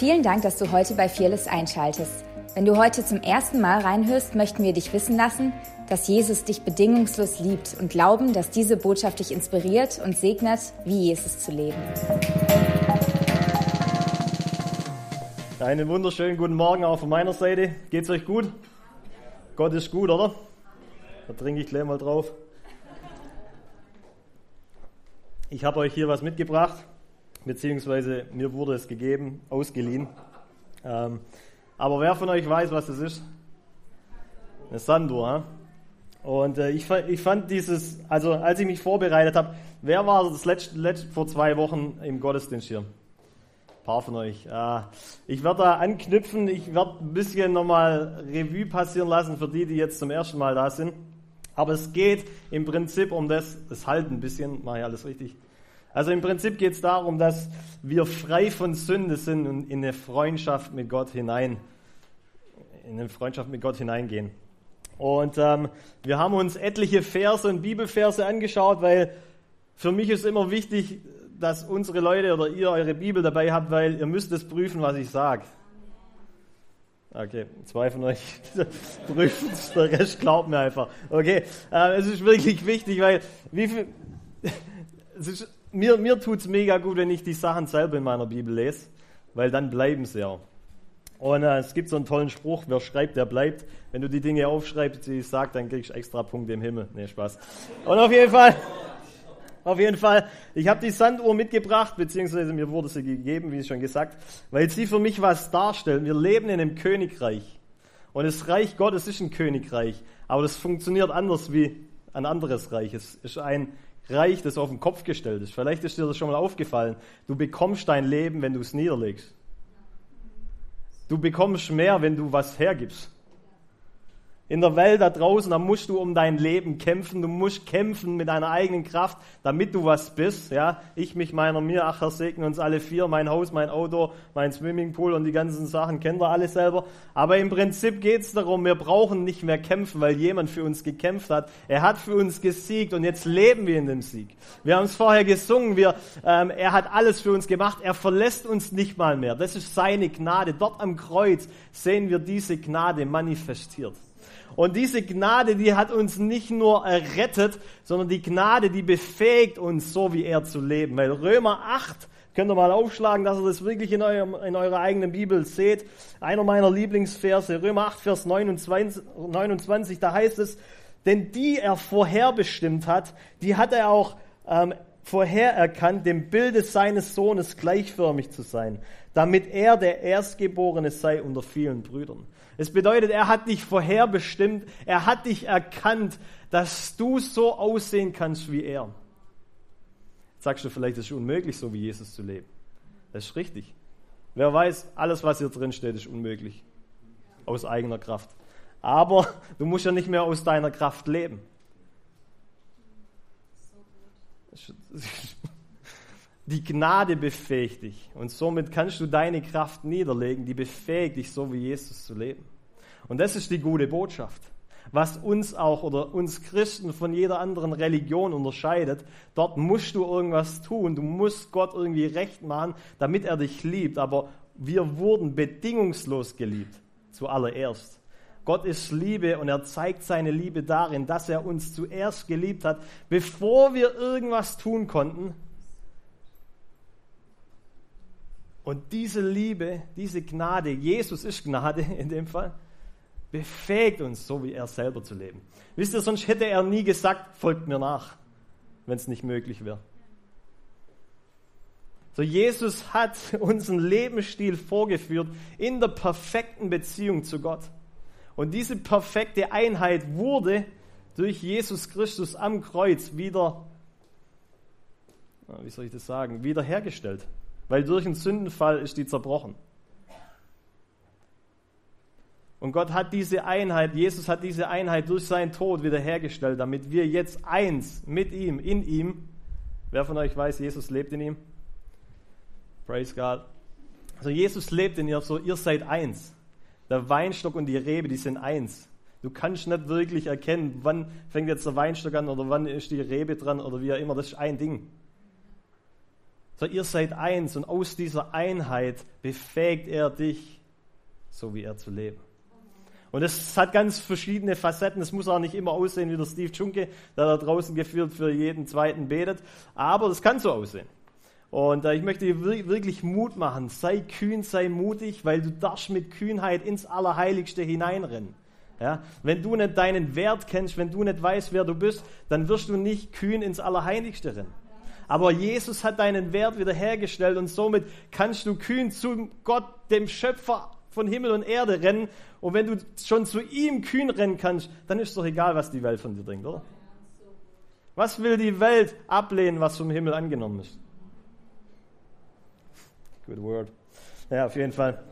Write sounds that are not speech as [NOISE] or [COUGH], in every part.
Vielen Dank, dass du heute bei Fearless einschaltest. Wenn du heute zum ersten Mal reinhörst, möchten wir dich wissen lassen, dass Jesus dich bedingungslos liebt und glauben, dass diese Botschaft dich inspiriert und segnet, wie Jesus zu leben. Einen wunderschönen guten Morgen auch von meiner Seite. Geht's euch gut? Gott ist gut, oder? Da trinke ich gleich mal drauf. Ich habe euch hier was mitgebracht, beziehungsweise mir wurde es gegeben, ausgeliehen. Ähm, aber wer von euch weiß, was das ist? Eine Sanduhr. Hein? Und äh, ich, ich, fand dieses, also als ich mich vorbereitet habe, wer war das letzte, letzte, vor zwei Wochen im Gottesdienst hier? Ein paar von euch. Äh, ich werde da anknüpfen, ich werde ein bisschen nochmal Revue passieren lassen für die, die jetzt zum ersten Mal da sind. Aber es geht im Prinzip um das, das halt ein bisschen, mache ich alles richtig. Also im Prinzip geht es darum, dass wir frei von Sünde sind und in eine Freundschaft mit Gott hinein, in eine Freundschaft mit Gott hineingehen. Und ähm, wir haben uns etliche Verse und Bibelverse angeschaut, weil für mich ist immer wichtig, dass unsere Leute oder ihr eure Bibel dabei habt, weil ihr müsst es prüfen, was ich sage. Okay, zwei von euch [LAUGHS] prüfen es, der Rest glaubt mir einfach. Okay, äh, es ist wirklich wichtig, weil wie viel, [LAUGHS] es ist mir, mir tut es mega gut, wenn ich die Sachen selber in meiner Bibel lese, weil dann bleiben sie ja. Und äh, es gibt so einen tollen Spruch, wer schreibt, der bleibt. Wenn du die Dinge aufschreibst, die ich sage, dann kriegst du extra Punkte im Himmel. Nee, Spaß. Und auf jeden Fall, auf jeden Fall, ich habe die Sanduhr mitgebracht, beziehungsweise mir wurde sie gegeben, wie schon gesagt, weil sie für mich was darstellt. Wir leben in einem Königreich. Und das Reich Gottes ist ein Königreich. Aber das funktioniert anders wie ein anderes Reich. Es ist ein Reich, das auf den Kopf gestellt ist. Vielleicht ist dir das schon mal aufgefallen. Du bekommst dein Leben, wenn du es niederlegst. Du bekommst mehr, wenn du was hergibst in der Welt da draußen, da musst du um dein Leben kämpfen. Du musst kämpfen mit deiner eigenen Kraft, damit du was bist. Ja, ich mich meiner mir, ach Herr segne uns alle vier, mein Haus, mein Auto, mein Swimmingpool und die ganzen Sachen kennt ihr alle selber. Aber im Prinzip geht es darum, wir brauchen nicht mehr kämpfen, weil jemand für uns gekämpft hat. Er hat für uns gesiegt und jetzt leben wir in dem Sieg. Wir haben es vorher gesungen, wir, ähm, er hat alles für uns gemacht. Er verlässt uns nicht mal mehr. Das ist seine Gnade. Dort am Kreuz sehen wir diese Gnade manifestiert. Und diese Gnade, die hat uns nicht nur errettet, sondern die Gnade, die befähigt uns, so wie er zu leben. Weil Römer 8, könnt ihr mal aufschlagen, dass ihr das wirklich in, eurem, in eurer eigenen Bibel seht. Einer meiner Lieblingsverse, Römer 8, Vers 29, 29 da heißt es, denn die er vorherbestimmt hat, die hat er auch ähm, vorhererkannt, dem Bilde seines Sohnes gleichförmig zu sein, damit er der Erstgeborene sei unter vielen Brüdern. Es bedeutet, er hat dich vorherbestimmt, er hat dich erkannt, dass du so aussehen kannst wie er. Jetzt sagst du vielleicht, es ist unmöglich, so wie Jesus zu leben. Das ist richtig. Wer weiß, alles, was hier drin steht, ist unmöglich. Aus eigener Kraft. Aber du musst ja nicht mehr aus deiner Kraft leben. Die Gnade befähigt dich und somit kannst du deine Kraft niederlegen, die befähigt dich, so wie Jesus zu leben. Und das ist die gute Botschaft. Was uns auch oder uns Christen von jeder anderen Religion unterscheidet, dort musst du irgendwas tun, du musst Gott irgendwie recht machen, damit er dich liebt. Aber wir wurden bedingungslos geliebt, zuallererst. Gott ist Liebe und er zeigt seine Liebe darin, dass er uns zuerst geliebt hat, bevor wir irgendwas tun konnten, Und diese Liebe, diese Gnade, Jesus ist Gnade in dem Fall, befähigt uns, so wie er selber zu leben. Wisst ihr, sonst hätte er nie gesagt, folgt mir nach, wenn es nicht möglich wäre. So, Jesus hat unseren Lebensstil vorgeführt in der perfekten Beziehung zu Gott. Und diese perfekte Einheit wurde durch Jesus Christus am Kreuz wieder, wie soll ich das sagen, wiederhergestellt weil durch den Sündenfall ist die zerbrochen. Und Gott hat diese Einheit, Jesus hat diese Einheit durch seinen Tod wiederhergestellt, damit wir jetzt eins mit ihm, in ihm, wer von euch weiß, Jesus lebt in ihm? Praise God. Also Jesus lebt in ihr, so ihr seid eins. Der Weinstock und die Rebe, die sind eins. Du kannst nicht wirklich erkennen, wann fängt jetzt der Weinstock an oder wann ist die Rebe dran oder wie auch immer. Das ist ein Ding. So, ihr seid eins und aus dieser Einheit befähigt er dich, so wie er zu leben. Und es hat ganz verschiedene Facetten. Es muss auch nicht immer aussehen wie der Steve Junke, der da draußen geführt für jeden zweiten betet. Aber das kann so aussehen. Und äh, ich möchte dir wirklich Mut machen. Sei kühn, sei mutig, weil du darfst mit Kühnheit ins Allerheiligste hineinrennen. Ja? Wenn du nicht deinen Wert kennst, wenn du nicht weißt, wer du bist, dann wirst du nicht kühn ins Allerheiligste rennen. Aber Jesus hat deinen Wert wiederhergestellt und somit kannst du kühn zu Gott, dem Schöpfer von Himmel und Erde rennen. Und wenn du schon zu ihm kühn rennen kannst, dann ist es doch egal, was die Welt von dir denkt, oder? Was will die Welt ablehnen, was vom Himmel angenommen ist? Good word. Ja, auf jeden Fall.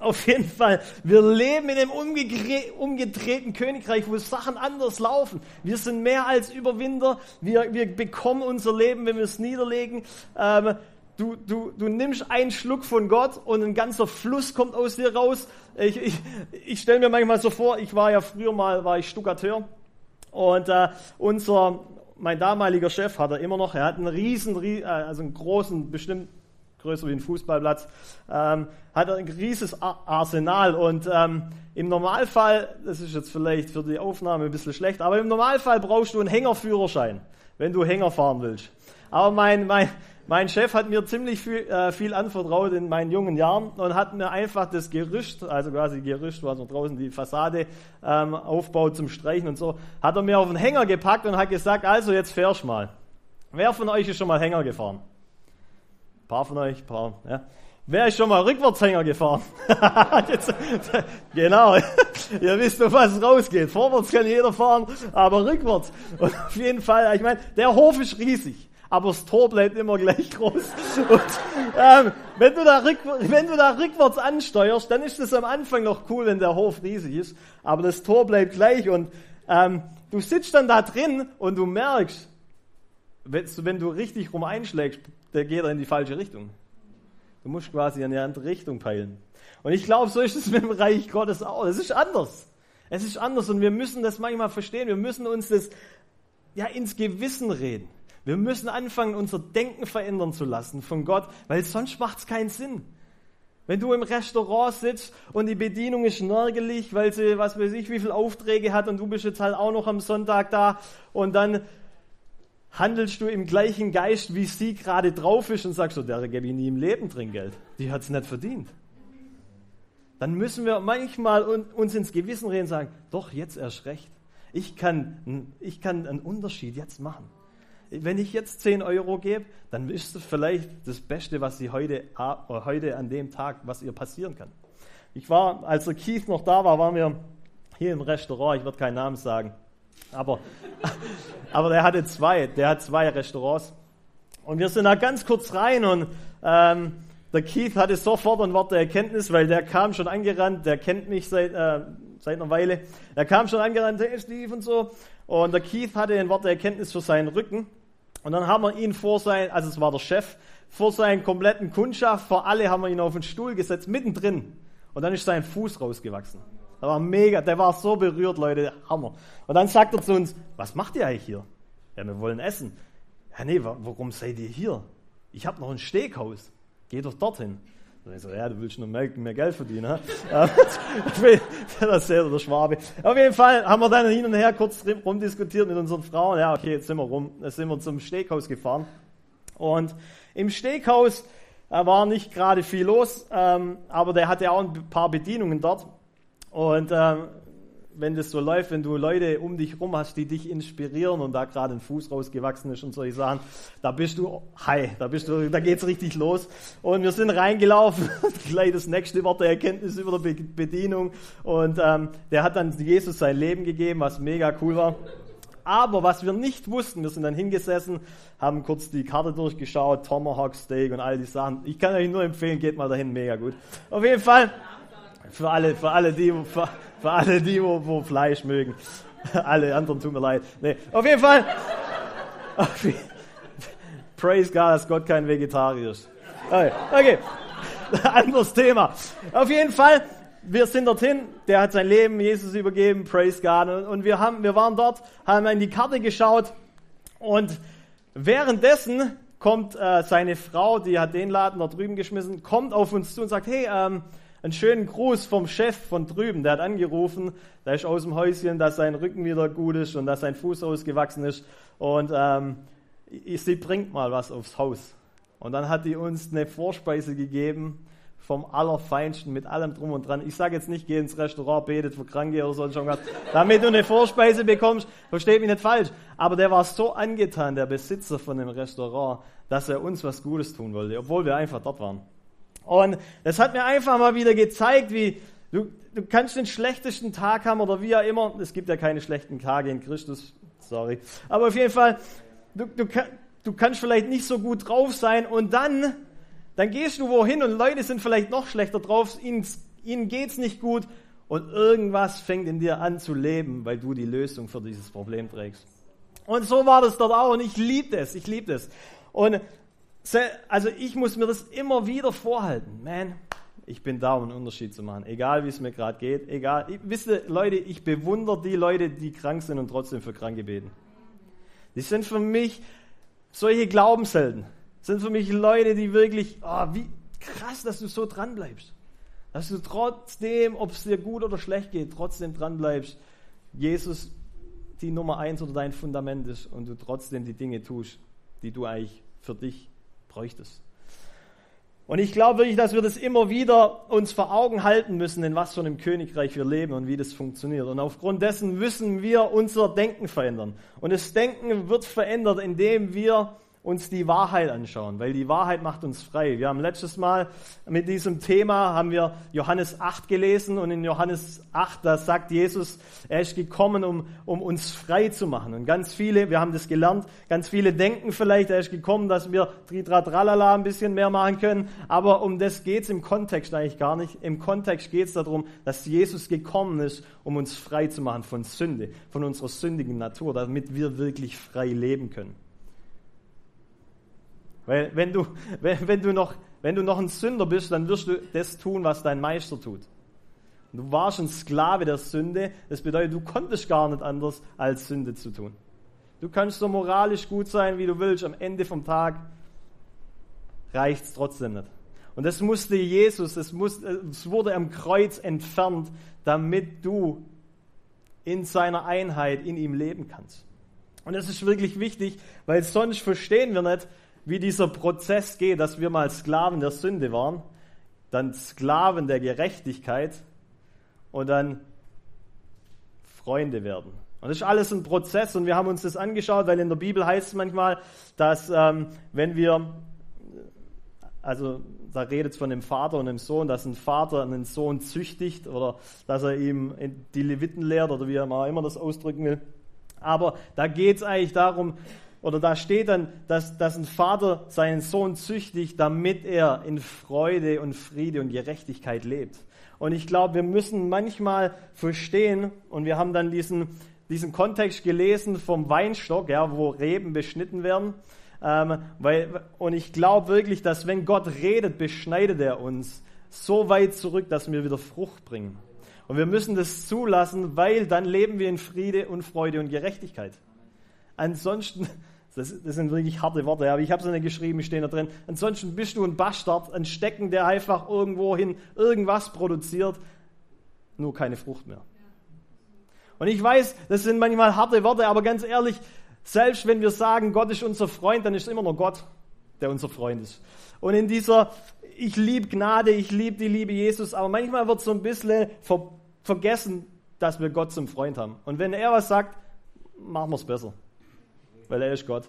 Auf jeden Fall. Wir leben in einem umgedrehten Königreich, wo Sachen anders laufen. Wir sind mehr als Überwinder. Wir, wir bekommen unser Leben, wenn wir es niederlegen. Ähm, du, du, du nimmst einen Schluck von Gott und ein ganzer Fluss kommt aus dir raus. Ich, ich, ich stelle mir manchmal so vor, ich war ja früher mal, war ich Stuckateur. Und äh, unser, mein damaliger Chef hat er immer noch, er hat einen riesen, äh, also einen großen, bestimmt größer wie ein Fußballplatz, ähm, hat ein riesiges Arsenal und ähm, im Normalfall, das ist jetzt vielleicht für die Aufnahme ein bisschen schlecht, aber im Normalfall brauchst du einen Hängerführerschein, wenn du Hänger fahren willst. Aber mein, mein, mein Chef hat mir ziemlich viel, äh, viel anvertraut in meinen jungen Jahren und hat mir einfach das Gerüst, also quasi Gerüst, was man draußen die Fassade ähm, aufbaut zum Streichen und so, hat er mir auf den Hänger gepackt und hat gesagt, also jetzt fährst mal. Wer von euch ist schon mal Hänger gefahren? Ein paar von euch, paar, ja. Wer ist schon mal Rückwärtshänger gefahren? [LAUGHS] Jetzt, genau, ihr wisst, auf was es rausgeht. Vorwärts kann jeder fahren, aber rückwärts. Und auf jeden Fall, ich meine, der Hof ist riesig, aber das Tor bleibt immer gleich groß. Und ähm, wenn, du da wenn du da rückwärts ansteuerst, dann ist es am Anfang noch cool, wenn der Hof riesig ist, aber das Tor bleibt gleich und ähm, du sitzt dann da drin und du merkst, wenn du richtig rum einschlägst, der geht in die falsche Richtung. Du musst quasi in eine andere Richtung peilen. Und ich glaube, so ist es [LAUGHS] mit dem Reich Gottes auch. Es ist anders. Es ist anders und wir müssen das manchmal verstehen. Wir müssen uns das ja ins Gewissen reden. Wir müssen anfangen, unser Denken verändern zu lassen von Gott, weil sonst macht es keinen Sinn. Wenn du im Restaurant sitzt und die Bedienung ist nörgelig, weil sie, was weiß ich, wie viele Aufträge hat und du bist jetzt halt auch noch am Sonntag da und dann handelst du im gleichen Geist, wie sie gerade drauf ist und sagst so, der gebe ich nie im Leben Trinkgeld. Die hat es nicht verdient. Dann müssen wir manchmal uns ins Gewissen reden und sagen, doch, jetzt erst recht. Ich kann, ich kann einen Unterschied jetzt machen. Wenn ich jetzt 10 Euro gebe, dann ist es vielleicht das Beste, was sie heute, heute an dem Tag, was ihr passieren kann. Ich war, als der Keith noch da war, waren wir hier im Restaurant, ich werde keinen Namen sagen. Aber, [LAUGHS] aber der hatte zwei, der hat zwei Restaurants. Und wir sind da ganz kurz rein und ähm, der Keith hatte sofort ein Wort der Erkenntnis, weil der kam schon angerannt, der kennt mich seit, äh, seit einer Weile. Der kam schon angerannt, hey Steve und so. Und der Keith hatte ein Wort der Erkenntnis für seinen Rücken. Und dann haben wir ihn vor sein, also es war der Chef, vor seinen kompletten Kundschaft, vor alle haben wir ihn auf den Stuhl gesetzt, mittendrin. Und dann ist sein Fuß rausgewachsen. Der war mega, der war so berührt, Leute, Hammer. Und dann sagt er zu uns, was macht ihr eigentlich hier? Ja, wir wollen essen. Ja, nee, warum seid ihr hier? Ich habe noch ein Steakhaus. Geh doch dorthin. Und ich so, ja, du willst noch mehr, mehr Geld verdienen. [LAUGHS] das ist der Schwabe. Auf jeden Fall haben wir dann hin und her kurz rumdiskutiert mit unseren Frauen. Ja, okay, jetzt sind wir rum. Jetzt sind wir zum Steakhaus gefahren. Und im Steakhaus äh, war nicht gerade viel los, ähm, aber der hatte auch ein paar Bedienungen dort. Und ähm, wenn das so läuft, wenn du Leute um dich rum hast, die dich inspirieren und da gerade ein Fuß rausgewachsen ist und solche Sachen, da bist du hi, da bist du, da geht's richtig los. Und wir sind reingelaufen, [LAUGHS] gleich das nächste Wort der Erkenntnis über der Bedienung. Und ähm, der hat dann Jesus sein Leben gegeben, was mega cool war. Aber was wir nicht wussten, wir sind dann hingesessen, haben kurz die Karte durchgeschaut, Tomahawk Steak und all die Sachen. Ich kann euch nur empfehlen, geht mal dahin, mega gut. Auf jeden Fall für alle, für alle die, für, für alle die, wo, wo Fleisch mögen. [LAUGHS] alle anderen tun mir leid. Nee, [LAUGHS] auf jeden Fall. Praise God, dass Gott kein Vegetarier ist. Okay, okay. [LAUGHS] anderes Thema. Auf jeden Fall, wir sind dorthin. Der hat sein Leben Jesus übergeben. Praise God. Und wir haben, wir waren dort, haben in die Karte geschaut und währenddessen kommt äh, seine Frau, die hat den Laden da drüben geschmissen, kommt auf uns zu und sagt, hey, ähm, einen schönen Gruß vom Chef von drüben, der hat angerufen, der ist aus dem Häuschen, dass sein Rücken wieder gut ist und dass sein Fuß ausgewachsen ist und ähm, sie bringt mal was aufs Haus. Und dann hat die uns eine Vorspeise gegeben vom Allerfeinsten mit allem drum und dran. Ich sage jetzt nicht, geh ins Restaurant, betet für Kranke oder so, schon damit du eine Vorspeise bekommst. Versteht mich nicht falsch. Aber der war so angetan, der Besitzer von dem Restaurant, dass er uns was Gutes tun wollte, obwohl wir einfach dort waren. Und das hat mir einfach mal wieder gezeigt, wie du, du kannst den schlechtesten Tag haben oder wie auch immer. Es gibt ja keine schlechten Tage in Christus, sorry. Aber auf jeden Fall, du, du, du kannst vielleicht nicht so gut drauf sein und dann dann gehst du wohin und Leute sind vielleicht noch schlechter drauf, ihnen, ihnen geht's nicht gut und irgendwas fängt in dir an zu leben, weil du die Lösung für dieses Problem trägst. Und so war das dort auch und ich liebe das, ich liebe das. Und also ich muss mir das immer wieder vorhalten. Man, ich bin da, um einen Unterschied zu machen. Egal, wie es mir gerade geht, egal. Ich, wisst ihr, Leute, ich bewundere die Leute, die krank sind und trotzdem für Kranke beten. Die sind für mich solche Glaubenshelden sind für mich Leute, die wirklich, oh, wie krass, dass du so dran bleibst. Dass du trotzdem, ob es dir gut oder schlecht geht, trotzdem dran bleibst. Jesus die Nummer eins oder dein Fundament ist und du trotzdem die Dinge tust, die du eigentlich für dich bräuchtest. Und ich glaube wirklich, dass wir das immer wieder uns vor Augen halten müssen, in was für einem Königreich wir leben und wie das funktioniert. Und aufgrund dessen müssen wir unser Denken verändern. Und das Denken wird verändert, indem wir uns die Wahrheit anschauen, weil die Wahrheit macht uns frei. Wir haben letztes Mal mit diesem Thema haben wir Johannes 8 gelesen und in Johannes 8 da sagt Jesus, er ist gekommen, um, um uns frei zu machen. Und ganz viele, wir haben das gelernt, ganz viele denken vielleicht, er ist gekommen, dass wir Tritratralala ein bisschen mehr machen können, aber um das geht's im Kontext eigentlich gar nicht. Im Kontext geht's darum, dass Jesus gekommen ist, um uns frei zu machen von Sünde, von unserer sündigen Natur, damit wir wirklich frei leben können. Weil wenn du, [LAUGHS] wenn, du noch, wenn du noch ein Sünder bist, dann wirst du das tun, was dein Meister tut. Du warst ein Sklave der Sünde. Das bedeutet, du konntest gar nicht anders, als Sünde zu tun. Du kannst so moralisch gut sein, wie du willst. Am Ende vom Tag reicht es trotzdem nicht. Und das musste Jesus, es, muss, es wurde am Kreuz entfernt, damit du in seiner Einheit in ihm leben kannst. Und das ist wirklich wichtig, weil sonst verstehen wir nicht, wie dieser Prozess geht, dass wir mal Sklaven der Sünde waren, dann Sklaven der Gerechtigkeit und dann Freunde werden. Und das ist alles ein Prozess und wir haben uns das angeschaut, weil in der Bibel heißt es manchmal, dass ähm, wenn wir, also da redet es von dem Vater und dem Sohn, dass ein Vater einen Sohn züchtigt oder dass er ihm die Leviten lehrt oder wie er immer das ausdrücken will. Aber da geht es eigentlich darum, oder da steht dann, dass, dass ein Vater seinen Sohn züchtigt, damit er in Freude und Friede und Gerechtigkeit lebt. Und ich glaube, wir müssen manchmal verstehen, und wir haben dann diesen, diesen Kontext gelesen vom Weinstock, ja, wo Reben beschnitten werden. Ähm, weil, und ich glaube wirklich, dass wenn Gott redet, beschneidet er uns so weit zurück, dass wir wieder Frucht bringen. Und wir müssen das zulassen, weil dann leben wir in Friede und Freude und Gerechtigkeit. Ansonsten, das, das sind wirklich harte Worte, aber ich habe es nicht geschrieben, stehen da drin. Ansonsten bist du ein Bastard, ein Stecken, der einfach irgendwohin irgendwas produziert, nur keine Frucht mehr. Und ich weiß, das sind manchmal harte Worte, aber ganz ehrlich, selbst wenn wir sagen, Gott ist unser Freund, dann ist es immer noch Gott, der unser Freund ist. Und in dieser, ich liebe Gnade, ich liebe die Liebe Jesus, aber manchmal wird so ein bisschen ver vergessen, dass wir Gott zum Freund haben. Und wenn er was sagt, machen wir es besser weil er ist Gott.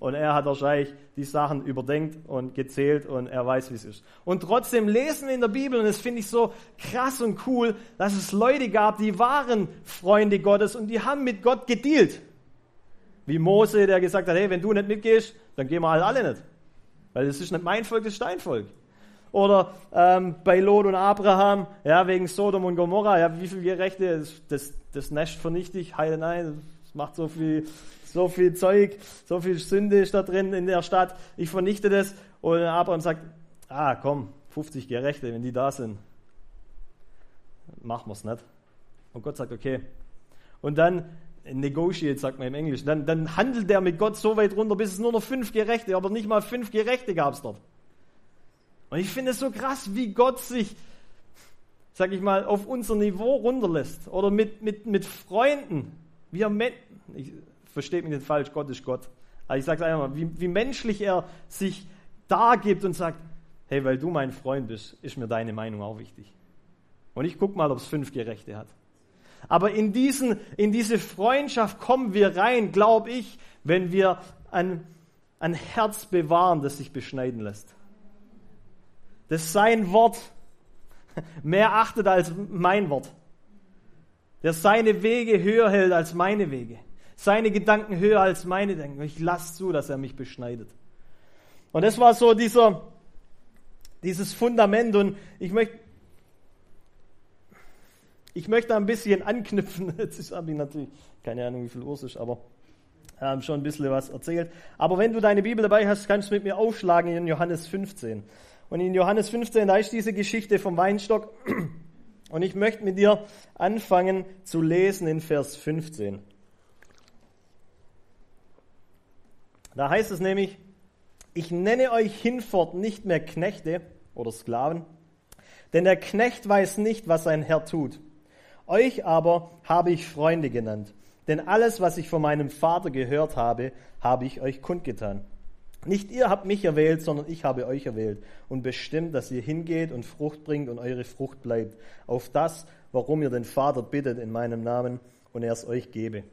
Und er hat wahrscheinlich die Sachen überdenkt und gezählt und er weiß, wie es ist. Und trotzdem lesen wir in der Bibel, und das finde ich so krass und cool, dass es Leute gab, die waren Freunde Gottes und die haben mit Gott gedealt. Wie Mose, der gesagt hat, hey, wenn du nicht mitgehst, dann gehen wir halt alle nicht. Weil das ist nicht mein Volk, das ist dein Volk. Oder ähm, bei Lot und Abraham, ja, wegen Sodom und Gomorra, ja, wie viele Gerechte, das, das, das Nest vernichte ich, heile nein, macht so viel so viel Zeug, so viel Sünde ist da drin in der Stadt, ich vernichte das. Und Abraham sagt, ah komm, 50 Gerechte, wenn die da sind, machen wir es nicht. Und Gott sagt, okay. Und dann negotiate, sagt man im Englischen, dann, dann handelt er mit Gott so weit runter, bis es nur noch fünf Gerechte, aber nicht mal fünf Gerechte gab es dort. Und ich finde es so krass, wie Gott sich, sag ich mal, auf unser Niveau runterlässt. Oder mit, mit, mit Freunden. Wie er, ich verstehe mich nicht falsch, Gott ist Gott. Aber ich sage es einmal, wie, wie menschlich er sich dargibt und sagt, hey, weil du mein Freund bist, ist mir deine Meinung auch wichtig. Und ich gucke mal, ob es fünf Gerechte hat. Aber in, diesen, in diese Freundschaft kommen wir rein, glaube ich, wenn wir ein, ein Herz bewahren, das sich beschneiden lässt. Das sein Wort [LAUGHS] mehr achtet als mein Wort. Der seine Wege höher hält als meine Wege. Seine Gedanken höher als meine Denken. Ich lasse zu, dass er mich beschneidet. Und das war so dieser, dieses Fundament. Und ich möchte ich möchte ein bisschen anknüpfen. [LAUGHS] Jetzt habe ich natürlich keine Ahnung, wie viel Uhr es ist, aber ähm, schon ein bisschen was erzählt. Aber wenn du deine Bibel dabei hast, kannst du mit mir aufschlagen in Johannes 15. Und in Johannes 15, da ist diese Geschichte vom Weinstock. [CLEARS THROAT] Und ich möchte mit dir anfangen zu lesen in Vers 15. Da heißt es nämlich, ich nenne euch hinfort nicht mehr Knechte oder Sklaven, denn der Knecht weiß nicht, was sein Herr tut. Euch aber habe ich Freunde genannt, denn alles, was ich von meinem Vater gehört habe, habe ich euch kundgetan. Nicht ihr habt mich erwählt, sondern ich habe euch erwählt und bestimmt, dass ihr hingeht und Frucht bringt und eure Frucht bleibt, auf das, warum ihr den Vater bittet in meinem Namen und er es euch gebe.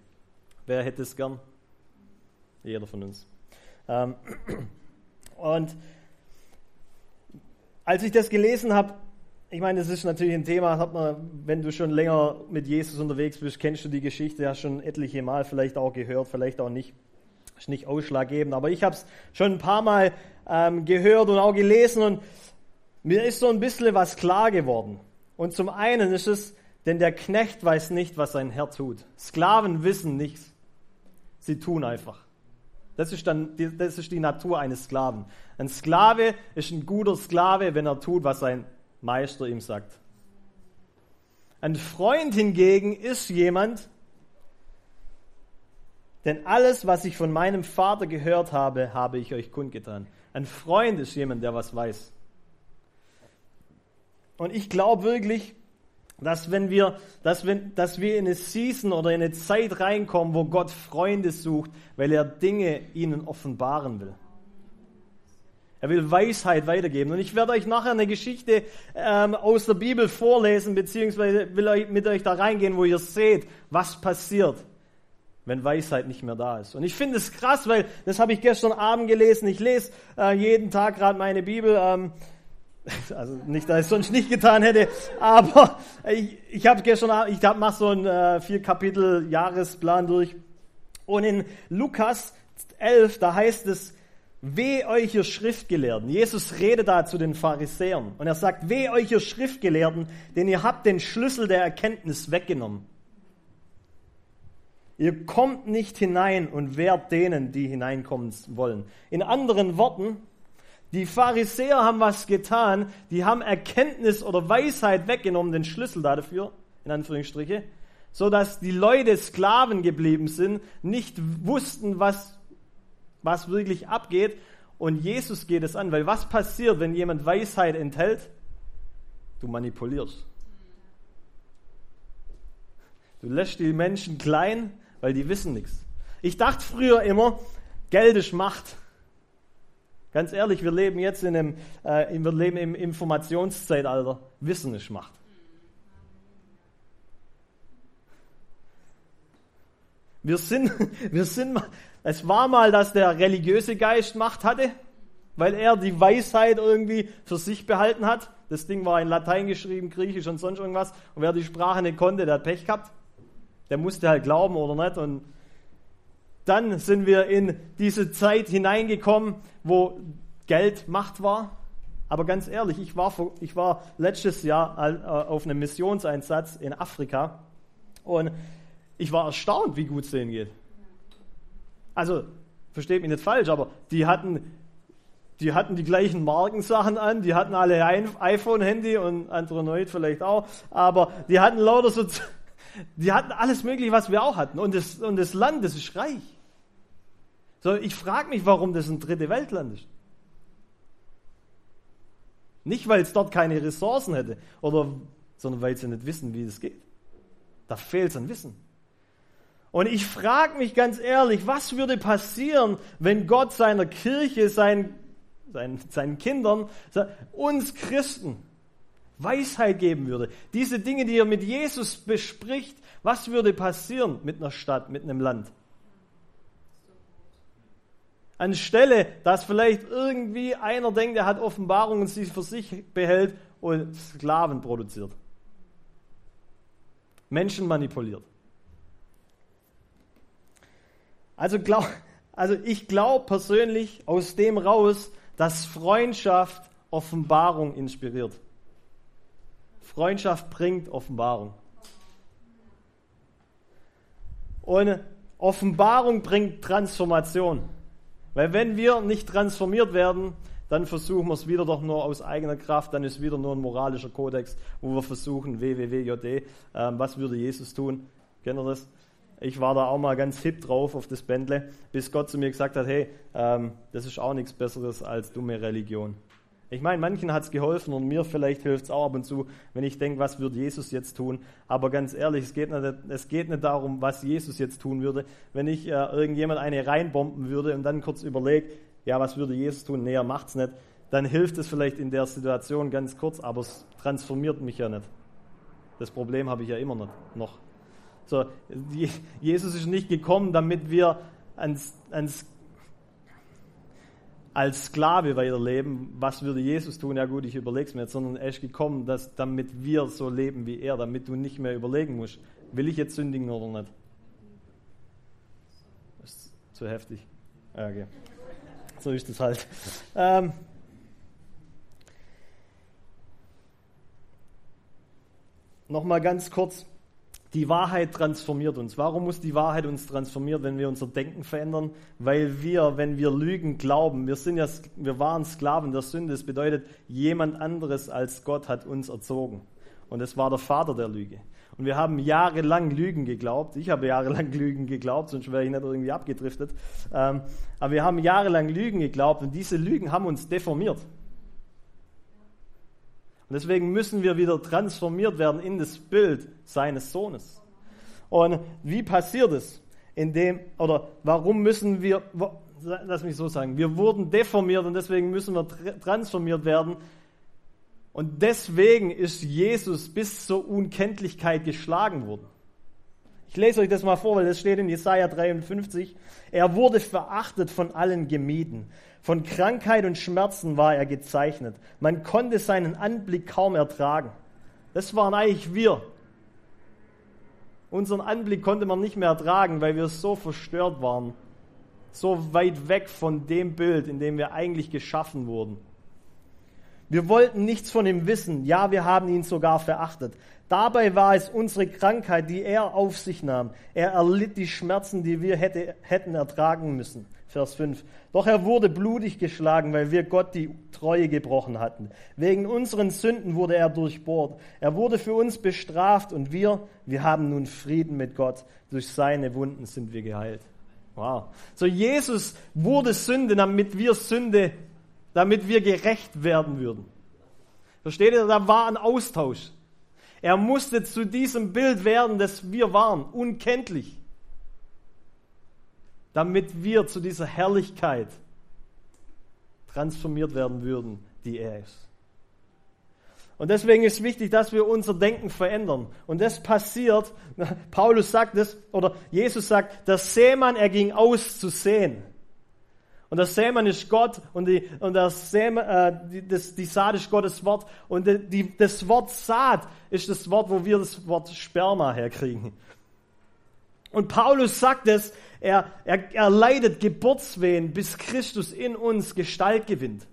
Wer hätte es gern? Jeder von uns. Ähm, [CLEARS THROAT] und als ich das gelesen habe, ich meine, das ist natürlich ein Thema, hat man, wenn du schon länger mit Jesus unterwegs bist, kennst du die Geschichte, hast schon etliche Mal vielleicht auch gehört, vielleicht auch nicht. Ist nicht ausschlaggebend, aber ich habe es schon ein paar Mal ähm, gehört und auch gelesen und mir ist so ein bisschen was klar geworden. Und zum einen ist es, denn der Knecht weiß nicht, was sein Herr tut. Sklaven wissen nichts. Sie tun einfach. Das ist dann, das ist die Natur eines Sklaven. Ein Sklave ist ein guter Sklave, wenn er tut, was sein Meister ihm sagt. Ein Freund hingegen ist jemand, denn alles, was ich von meinem Vater gehört habe, habe ich euch kundgetan. Ein Freund ist jemand, der was weiß. Und ich glaube wirklich, dass wenn wir, dass, wenn, dass wir in eine Season oder in eine Zeit reinkommen, wo Gott Freunde sucht, weil er Dinge ihnen offenbaren will. Er will Weisheit weitergeben. Und ich werde euch nachher eine Geschichte ähm, aus der Bibel vorlesen, beziehungsweise will euch, mit euch da reingehen, wo ihr seht, was passiert, wenn Weisheit nicht mehr da ist. Und ich finde es krass, weil das habe ich gestern Abend gelesen. Ich lese äh, jeden Tag gerade meine Bibel. Ähm, [LAUGHS] also nicht, dass ich es sonst nicht getan hätte, aber ich, ich habe gestern Abend, ich mache so einen äh, vier Kapitel Jahresplan durch. Und in Lukas 11, da heißt es, Weh euch, ihr Schriftgelehrten. Jesus redet da zu den Pharisäern und er sagt, weh euch, ihr Schriftgelehrten, denn ihr habt den Schlüssel der Erkenntnis weggenommen. Ihr kommt nicht hinein und wehrt denen, die hineinkommen wollen. In anderen Worten, die Pharisäer haben was getan, die haben Erkenntnis oder Weisheit weggenommen, den Schlüssel dafür, in Anführungsstriche, so dass die Leute Sklaven geblieben sind, nicht wussten, was was wirklich abgeht. Und Jesus geht es an, weil was passiert, wenn jemand Weisheit enthält? Du manipulierst. Du lässt die Menschen klein, weil die wissen nichts. Ich dachte früher immer, Geld ist Macht. Ganz ehrlich, wir leben jetzt in einem, äh, wir leben im Informationszeitalter. Wissen ist Macht. Wir sind, [LAUGHS] wir sind, es war mal, dass der religiöse Geist Macht hatte, weil er die Weisheit irgendwie für sich behalten hat. Das Ding war in Latein geschrieben, Griechisch und sonst irgendwas. Und wer die Sprache nicht konnte, der hat Pech gehabt. Der musste halt glauben oder nicht. Und dann sind wir in diese Zeit hineingekommen, wo Geld Macht war. Aber ganz ehrlich, ich war, ich war letztes Jahr äh, auf einem Missionseinsatz in Afrika und ich war erstaunt, wie gut es denen geht. Also, versteht mich nicht falsch, aber die hatten, die hatten die gleichen Markensachen an, die hatten alle ein iPhone-Handy und Android vielleicht auch, aber die hatten lauter so, Die hatten alles Mögliche, was wir auch hatten. Und das, und das Land, das ist reich. So, ich frage mich, warum das ein dritte Weltland ist. Nicht, weil es dort keine Ressourcen hätte, oder, sondern weil sie nicht wissen, wie es geht. Da fehlt es an Wissen. Und ich frage mich ganz ehrlich, was würde passieren, wenn Gott seiner Kirche, seinen, seinen, seinen Kindern, uns Christen Weisheit geben würde? Diese Dinge, die er mit Jesus bespricht, was würde passieren mit einer Stadt, mit einem Land? Anstelle, dass vielleicht irgendwie einer denkt, er hat Offenbarung und sie für sich behält und Sklaven produziert. Menschen manipuliert. Also, glaub, also ich glaube persönlich aus dem raus, dass Freundschaft Offenbarung inspiriert. Freundschaft bringt Offenbarung. Und Offenbarung bringt Transformation. Weil wenn wir nicht transformiert werden, dann versuchen wir es wieder doch nur aus eigener Kraft, dann ist wieder nur ein moralischer Kodex, wo wir versuchen, wwwjd, ähm, was würde Jesus tun? Kennt ihr das? Ich war da auch mal ganz hip drauf auf das Bändle, bis Gott zu mir gesagt hat, hey, ähm, das ist auch nichts Besseres als dumme Religion. Ich meine, manchen hat es geholfen und mir vielleicht hilft es auch ab und zu, wenn ich denke, was würde Jesus jetzt tun. Aber ganz ehrlich, es geht nicht, es geht nicht darum, was Jesus jetzt tun würde. Wenn ich äh, irgendjemand eine reinbomben würde und dann kurz überlege, ja, was würde Jesus tun? Nee, er macht es nicht. Dann hilft es vielleicht in der Situation ganz kurz, aber es transformiert mich ja nicht. Das Problem habe ich ja immer noch. So, Jesus ist nicht gekommen, damit wir ans, ans, als Sklave weiterleben. Was würde Jesus tun? Ja gut, ich überlege es mir jetzt, sondern er ist gekommen, dass, damit wir so leben wie er, damit du nicht mehr überlegen musst, will ich jetzt sündigen oder nicht. Das ist zu heftig. Okay. So ist es halt. Ähm, Nochmal ganz kurz die Wahrheit transformiert uns. Warum muss die Wahrheit uns transformieren, wenn wir unser Denken verändern? Weil wir, wenn wir Lügen glauben, wir sind ja, wir waren Sklaven der Sünde. Das bedeutet, jemand anderes als Gott hat uns erzogen. Und es war der Vater der Lüge. Und wir haben jahrelang Lügen geglaubt. Ich habe jahrelang [LAUGHS] Lügen geglaubt, sonst wäre ich nicht irgendwie abgedriftet. Ähm, aber wir haben jahrelang Lügen geglaubt und diese Lügen haben uns deformiert. Und deswegen müssen wir wieder transformiert werden in das Bild seines Sohnes. Und wie passiert es? Indem, oder warum müssen wir, lass mich so sagen, wir wurden deformiert und deswegen müssen wir transformiert werden. Und deswegen ist Jesus bis zur Unkenntlichkeit geschlagen worden. Ich lese euch das mal vor, weil das steht in Jesaja 53. Er wurde verachtet von allen gemieden. Von Krankheit und Schmerzen war er gezeichnet. Man konnte seinen Anblick kaum ertragen. Das waren eigentlich wir. Unseren Anblick konnte man nicht mehr ertragen, weil wir so verstört waren. So weit weg von dem Bild, in dem wir eigentlich geschaffen wurden. Wir wollten nichts von ihm wissen. Ja, wir haben ihn sogar verachtet. Dabei war es unsere Krankheit, die er auf sich nahm. Er erlitt die Schmerzen, die wir hätte, hätten ertragen müssen. Vers 5. Doch er wurde blutig geschlagen, weil wir Gott die Treue gebrochen hatten. Wegen unseren Sünden wurde er durchbohrt. Er wurde für uns bestraft und wir, wir haben nun Frieden mit Gott. Durch seine Wunden sind wir geheilt. Wow. So Jesus wurde Sünde, damit wir Sünde, damit wir gerecht werden würden. Versteht ihr? Da war ein Austausch. Er musste zu diesem Bild werden, das wir waren, unkenntlich damit wir zu dieser Herrlichkeit transformiert werden würden, die er ist. Und deswegen ist wichtig, dass wir unser Denken verändern. Und das passiert, [LAUGHS] Paulus sagt es, oder Jesus sagt, der Seemann, er ging aus zu sehen. Und der Seemann ist Gott und, die, und der Seemann, äh, die, das, die Saat ist Gottes Wort. Und die, die, das Wort Saat ist das Wort, wo wir das Wort Sperma herkriegen. Und Paulus sagt es, er, er, er leidet Geburtswehen, bis Christus in uns Gestalt gewinnt.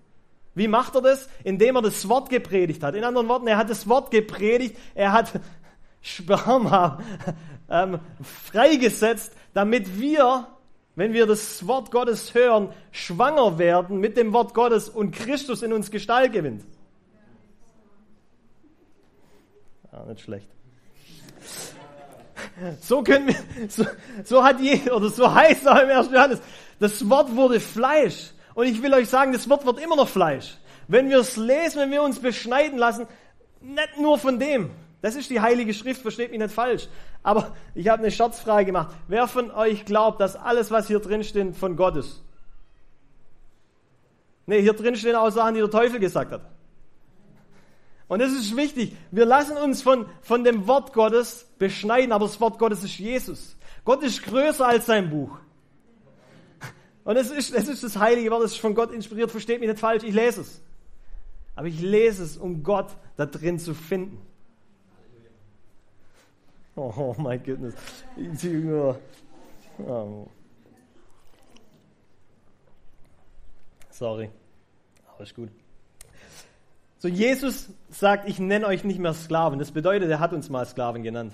Wie macht er das? Indem er das Wort gepredigt hat. In anderen Worten, er hat das Wort gepredigt, er hat Sperma [LAUGHS] ähm, freigesetzt, damit wir, wenn wir das Wort Gottes hören, schwanger werden mit dem Wort Gottes und Christus in uns Gestalt gewinnt. Ja, nicht schlecht. So können wir, so, so hat je, oder so heißt es auch im 1. Johannes, das Wort wurde Fleisch. Und ich will euch sagen, das Wort wird immer noch Fleisch. Wenn wir es lesen, wenn wir uns beschneiden lassen, nicht nur von dem. Das ist die Heilige Schrift, versteht mich nicht falsch. Aber ich habe eine Scherzfrage gemacht. Wer von euch glaubt, dass alles, was hier drin steht, von Gott ist? Nee, hier drin stehen auch Sachen, die der Teufel gesagt hat. Und es ist wichtig. Wir lassen uns von, von dem Wort Gottes beschneiden, aber das Wort Gottes ist Jesus. Gott ist größer als sein Buch. Und es ist, es ist das heilige Wort, es ist von Gott inspiriert, versteht mich nicht falsch, ich lese es. Aber ich lese es, um Gott da drin zu finden. Oh, my goodness. Oh. Sorry. Aber ist gut. So, Jesus sagt, ich nenne euch nicht mehr Sklaven. Das bedeutet, er hat uns mal Sklaven genannt.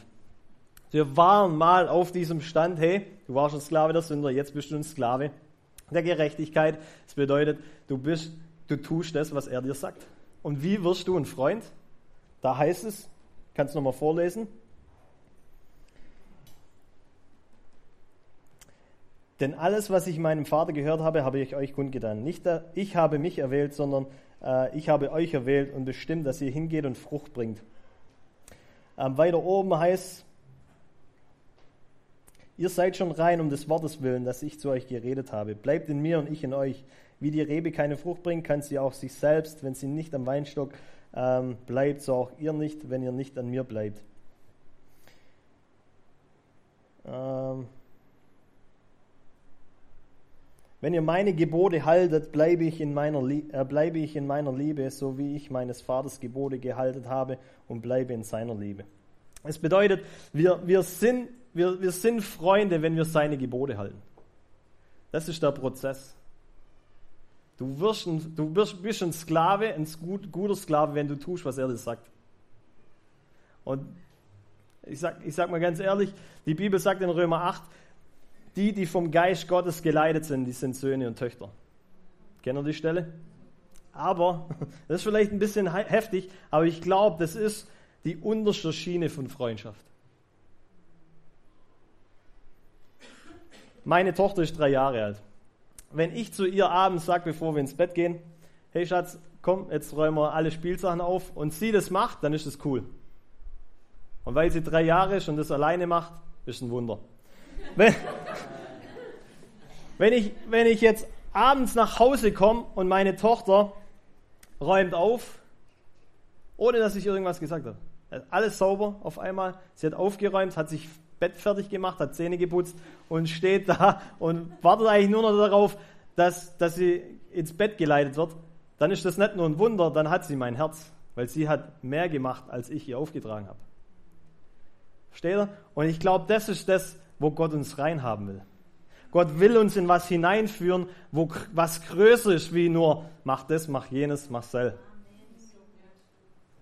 Wir waren mal auf diesem Stand, hey, du warst ein Sklave der Sünder, jetzt bist du ein Sklave der Gerechtigkeit. Das bedeutet, du bist, du tust das, was er dir sagt. Und wie wirst du ein Freund? Da heißt es, kannst du nochmal vorlesen, Denn alles, was ich meinem Vater gehört habe, habe ich euch kundgetan. Nicht ich habe mich erwählt, sondern äh, ich habe euch erwählt und bestimmt, dass ihr hingeht und Frucht bringt. Ähm, weiter oben heißt, ihr seid schon rein um des Wortes willen, dass ich zu euch geredet habe. Bleibt in mir und ich in euch. Wie die Rebe keine Frucht bringt, kann sie auch sich selbst, wenn sie nicht am Weinstock ähm, bleibt, so auch ihr nicht, wenn ihr nicht an mir bleibt. Ähm, Wenn ihr meine Gebote haltet, bleibe ich, in meiner, äh, bleibe ich in meiner Liebe, so wie ich meines Vaters Gebote gehalten habe und bleibe in seiner Liebe. Es bedeutet, wir, wir, sind, wir, wir sind Freunde, wenn wir seine Gebote halten. Das ist der Prozess. Du, wirst ein, du wirst, bist ein Sklave, ein gut, guter Sklave, wenn du tust, was er dir sagt. Und ich sag, ich sag mal ganz ehrlich, die Bibel sagt in Römer 8, die, die vom Geist Gottes geleitet sind, die sind Söhne und Töchter. Kennen ihr die Stelle? Aber, [LAUGHS] das ist vielleicht ein bisschen heftig, aber ich glaube, das ist die unterste Schiene von Freundschaft. Meine Tochter ist drei Jahre alt. Wenn ich zu ihr abends sage, bevor wir ins Bett gehen, hey Schatz, komm, jetzt räumen wir alle Spielsachen auf und sie das macht, dann ist es cool. Und weil sie drei Jahre ist und das alleine macht, ist ein Wunder. Wenn, wenn, ich, wenn ich jetzt abends nach Hause komme und meine Tochter räumt auf, ohne dass ich irgendwas gesagt habe. Alles sauber auf einmal. Sie hat aufgeräumt, hat sich Bett fertig gemacht, hat Zähne geputzt und steht da und wartet eigentlich nur noch darauf, dass, dass sie ins Bett geleitet wird. Dann ist das nicht nur ein Wunder, dann hat sie mein Herz, weil sie hat mehr gemacht, als ich ihr aufgetragen habe. Versteht ihr? Und ich glaube, das ist das, wo Gott uns reinhaben will. Gott will uns in was hineinführen, wo was größer ist wie nur mach das, mach jenes, mach sel.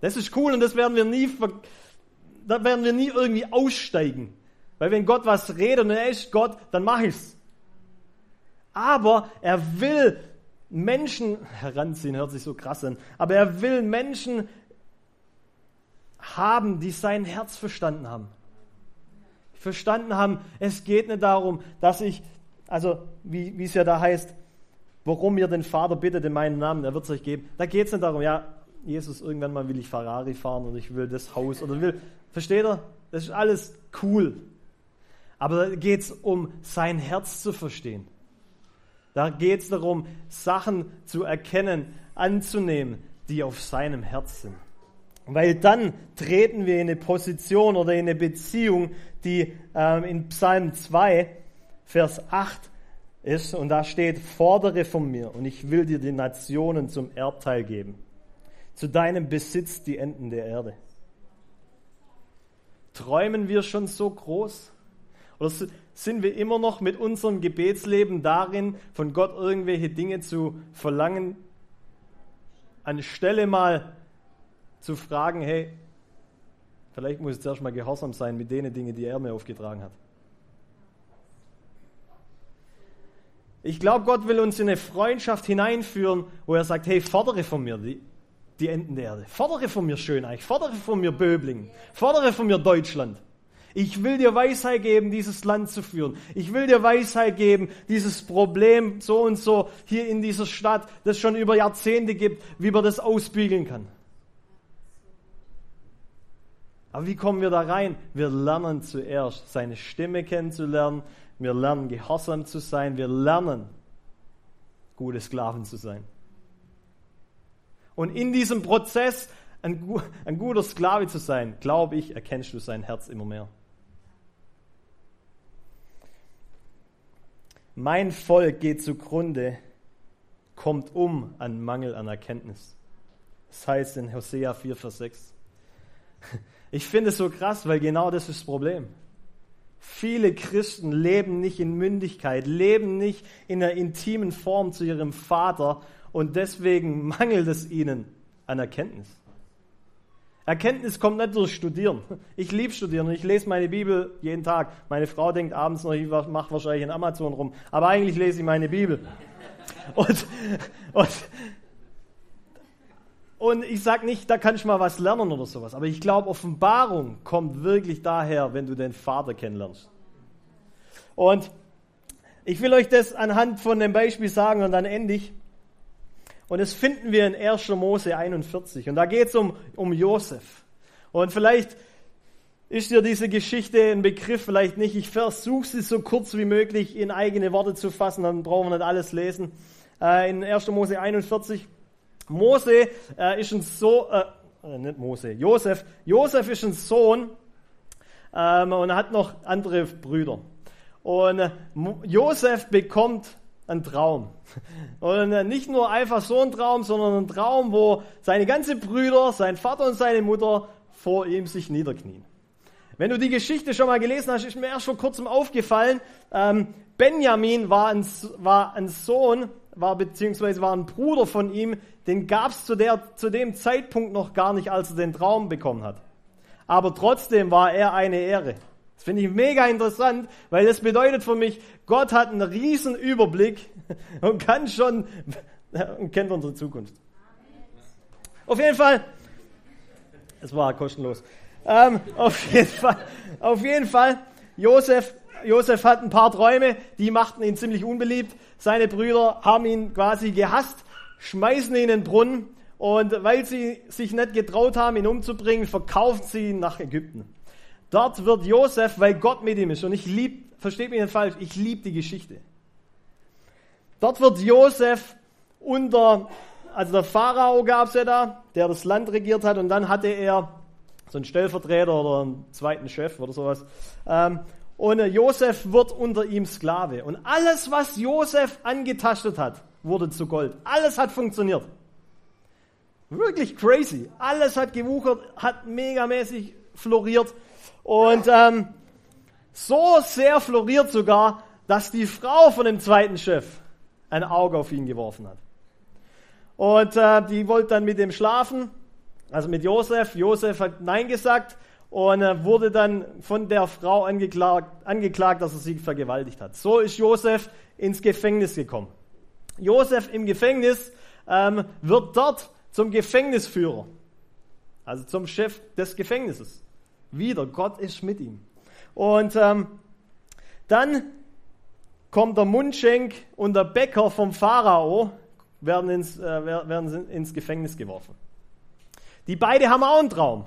Das ist cool und das werden wir nie, da werden wir nie irgendwie aussteigen. Weil wenn Gott was redet und er ist Gott, dann mach ich's. Aber er will Menschen heranziehen, hört sich so krass an, aber er will Menschen haben, die sein Herz verstanden haben verstanden haben, es geht nicht darum, dass ich, also wie, wie es ja da heißt, warum ihr den Vater bittet in meinen Namen, er wird es euch geben. Da geht es nicht darum, ja, Jesus, irgendwann mal will ich Ferrari fahren und ich will das Haus oder will, versteht ihr? Das ist alles cool. Aber da geht es um sein Herz zu verstehen. Da geht es darum, Sachen zu erkennen, anzunehmen, die auf seinem Herz sind. Weil dann treten wir in eine Position oder in eine Beziehung, die ähm, in Psalm 2, Vers 8 ist. Und da steht, fordere von mir und ich will dir die Nationen zum Erbteil geben. Zu deinem Besitz die Enden der Erde. Träumen wir schon so groß? Oder sind wir immer noch mit unserem Gebetsleben darin, von Gott irgendwelche Dinge zu verlangen, anstelle mal zu fragen, hey, vielleicht muss ich zuerst mal gehorsam sein mit den Dingen, die er mir aufgetragen hat. Ich glaube, Gott will uns in eine Freundschaft hineinführen, wo er sagt, hey, fordere von mir die, die Enden der Erde. Fordere von mir Schönreich, fordere von mir Böbling, fordere von mir Deutschland. Ich will dir Weisheit geben, dieses Land zu führen. Ich will dir Weisheit geben, dieses Problem so und so hier in dieser Stadt, das schon über Jahrzehnte gibt, wie man das ausbügeln kann. Aber wie kommen wir da rein? Wir lernen zuerst, seine Stimme kennenzulernen. Wir lernen, gehorsam zu sein. Wir lernen, gute Sklaven zu sein. Und in diesem Prozess ein, ein guter Sklave zu sein, glaube ich, erkennst du sein Herz immer mehr. Mein Volk geht zugrunde, kommt um an Mangel an Erkenntnis. Das heißt in Hosea 4, Vers 6. Ich finde es so krass, weil genau das ist das Problem. Viele Christen leben nicht in Mündigkeit, leben nicht in einer intimen Form zu ihrem Vater und deswegen mangelt es ihnen an Erkenntnis. Erkenntnis kommt nicht durch Studieren. Ich liebe Studieren und ich lese meine Bibel jeden Tag. Meine Frau denkt abends noch, ich mache wahrscheinlich in Amazon rum. Aber eigentlich lese ich meine Bibel. Und, und, und ich sage nicht, da kann ich mal was lernen oder sowas. Aber ich glaube, Offenbarung kommt wirklich daher, wenn du den Vater kennenlernst. Und ich will euch das anhand von dem Beispiel sagen und dann endlich. Und das finden wir in 1. Mose 41. Und da geht es um, um Josef. Und vielleicht ist dir diese Geschichte ein Begriff, vielleicht nicht. Ich versuche sie so kurz wie möglich in eigene Worte zu fassen, dann brauchen wir nicht alles lesen. Äh, in 1. Mose 41. Mose äh, ist ein Sohn, äh, äh, nicht Mose, Josef. Josef ist ein Sohn ähm, und hat noch andere Brüder. Und äh, Josef bekommt ein Traum. [LAUGHS] Und äh, nicht nur einfach so ein Traum, sondern ein Traum, wo seine ganzen Brüder, sein Vater und seine Mutter vor ihm sich niederknien. Wenn du die Geschichte schon mal gelesen hast, ist mir erst vor kurzem aufgefallen, ähm, Benjamin war ein, war ein Sohn, war beziehungsweise war ein Bruder von ihm, den gab es zu, zu dem Zeitpunkt noch gar nicht, als er den Traum bekommen hat. Aber trotzdem war er eine Ehre. Das finde ich mega interessant, weil das bedeutet für mich, Gott hat einen riesen Überblick [LAUGHS] und kann schon und kennt unsere Zukunft. Auf jeden Fall, es war kostenlos. Ähm, auf jeden Fall, auf jeden Fall, Josef, Josef hat ein paar Träume, die machten ihn ziemlich unbeliebt. Seine Brüder haben ihn quasi gehasst, schmeißen ihn in den Brunnen und weil sie sich nicht getraut haben, ihn umzubringen, verkaufen sie ihn nach Ägypten. Dort wird Josef, weil Gott mit ihm ist, und ich liebe, versteht mich nicht falsch, ich liebe die Geschichte. Dort wird Josef unter, also der Pharao gab es ja da, der das Land regiert hat, und dann hatte er so einen Stellvertreter oder einen zweiten Chef oder sowas. Und Josef wird unter ihm Sklave. Und alles, was Josef angetastet hat, wurde zu Gold. Alles hat funktioniert. Wirklich crazy. Alles hat gewuchert, hat megamäßig floriert. Und ähm, so sehr floriert sogar, dass die Frau von dem zweiten Chef ein Auge auf ihn geworfen hat. Und äh, die wollte dann mit ihm schlafen, also mit Josef. Josef hat Nein gesagt und äh, wurde dann von der Frau angeklagt, angeklagt, dass er sie vergewaltigt hat. So ist Josef ins Gefängnis gekommen. Josef im Gefängnis ähm, wird dort zum Gefängnisführer, also zum Chef des Gefängnisses wieder. Gott ist mit ihm. Und ähm, dann kommt der Mundschenk und der Bäcker vom Pharao, werden ins, äh, werden ins Gefängnis geworfen. Die beiden haben auch einen Traum.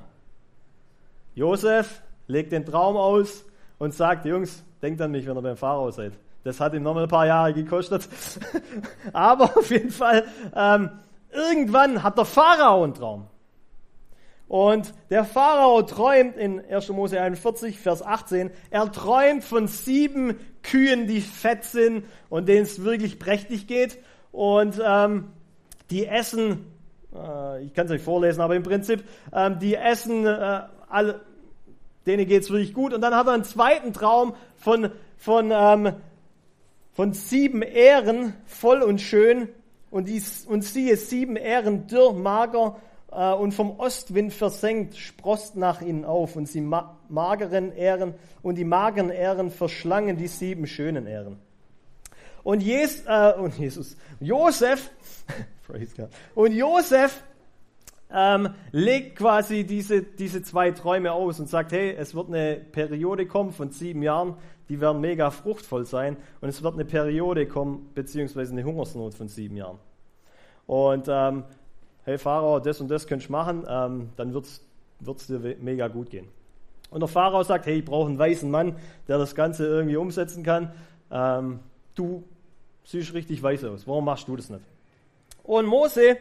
Josef legt den Traum aus und sagt, Jungs, denkt an mich, wenn ihr beim Pharao seid. Das hat ihm noch mal ein paar Jahre gekostet. [LAUGHS] Aber auf jeden Fall, ähm, irgendwann hat der Pharao einen Traum. Und der Pharao träumt in 1. Mose 41, Vers 18, er träumt von sieben Kühen, die fett sind und denen es wirklich prächtig geht. Und ähm, die essen, äh, ich kann es euch vorlesen, aber im Prinzip, ähm, die essen, äh, alle, denen geht es wirklich gut. Und dann hat er einen zweiten Traum von, von, ähm, von sieben Ähren, voll und schön. Und, die, und siehe, sieben Ähren dürr, mager äh, und vom Ostwind versenkt, sprost nach ihnen auf und sie ma mageren Ähren und die mageren Ähren verschlangen die sieben schönen Ähren. Und, Jes, äh, und Jesus, Josef, [LAUGHS] und Josef ähm, legt quasi diese, diese zwei Träume aus und sagt, hey, es wird eine Periode kommen von sieben Jahren, die werden mega fruchtvoll sein und es wird eine Periode kommen, beziehungsweise eine Hungersnot von sieben Jahren. Und ähm, hey Pharao, das und das könntest du machen, ähm, dann wird es dir mega gut gehen. Und der Pharao sagt, hey, ich brauche einen weißen Mann, der das Ganze irgendwie umsetzen kann. Ähm, du siehst richtig weiß aus, warum machst du das nicht? Und Mose,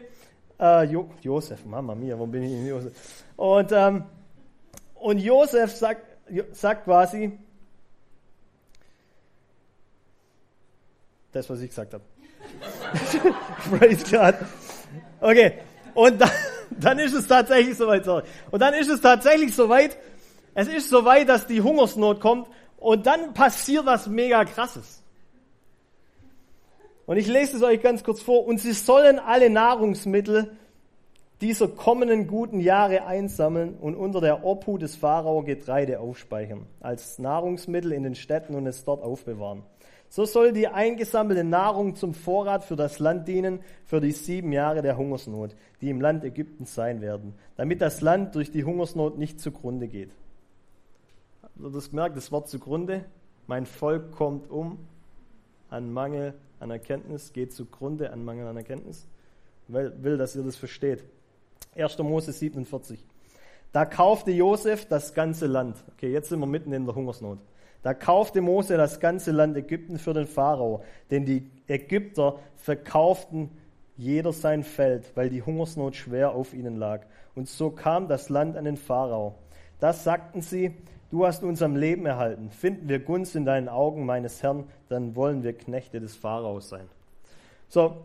äh, jo Josef, Mama mia, warum bin ich in Josef? Und, ähm, und Josef sagt, sagt quasi, das, was ich gesagt habe. [LAUGHS] Praise God. Okay, und dann, dann ist es tatsächlich soweit, sorry. Und dann ist es tatsächlich soweit, es ist soweit, dass die Hungersnot kommt und dann passiert was mega krasses. Und ich lese es euch ganz kurz vor. Und sie sollen alle Nahrungsmittel dieser kommenden guten Jahre einsammeln und unter der Obhut des Pharao Getreide aufspeichern, als Nahrungsmittel in den Städten und es dort aufbewahren. So soll die eingesammelte Nahrung zum Vorrat für das Land dienen, für die sieben Jahre der Hungersnot, die im Land Ägypten sein werden, damit das Land durch die Hungersnot nicht zugrunde geht. Habt ihr das gemerkt, das Wort zugrunde? Mein Volk kommt um an Mangel an Erkenntnis, geht zugrunde an Mangel an Erkenntnis. Will, will, dass ihr das versteht. 1. Mose 47. Da kaufte Josef das ganze Land. Okay, jetzt sind wir mitten in der Hungersnot. Da kaufte Mose das ganze Land Ägypten für den Pharao, denn die Ägypter verkauften jeder sein Feld, weil die Hungersnot schwer auf ihnen lag. Und so kam das Land an den Pharao. Das sagten sie, du hast uns am Leben erhalten. Finden wir Gunst in deinen Augen, meines Herrn, dann wollen wir Knechte des Pharaos sein. So,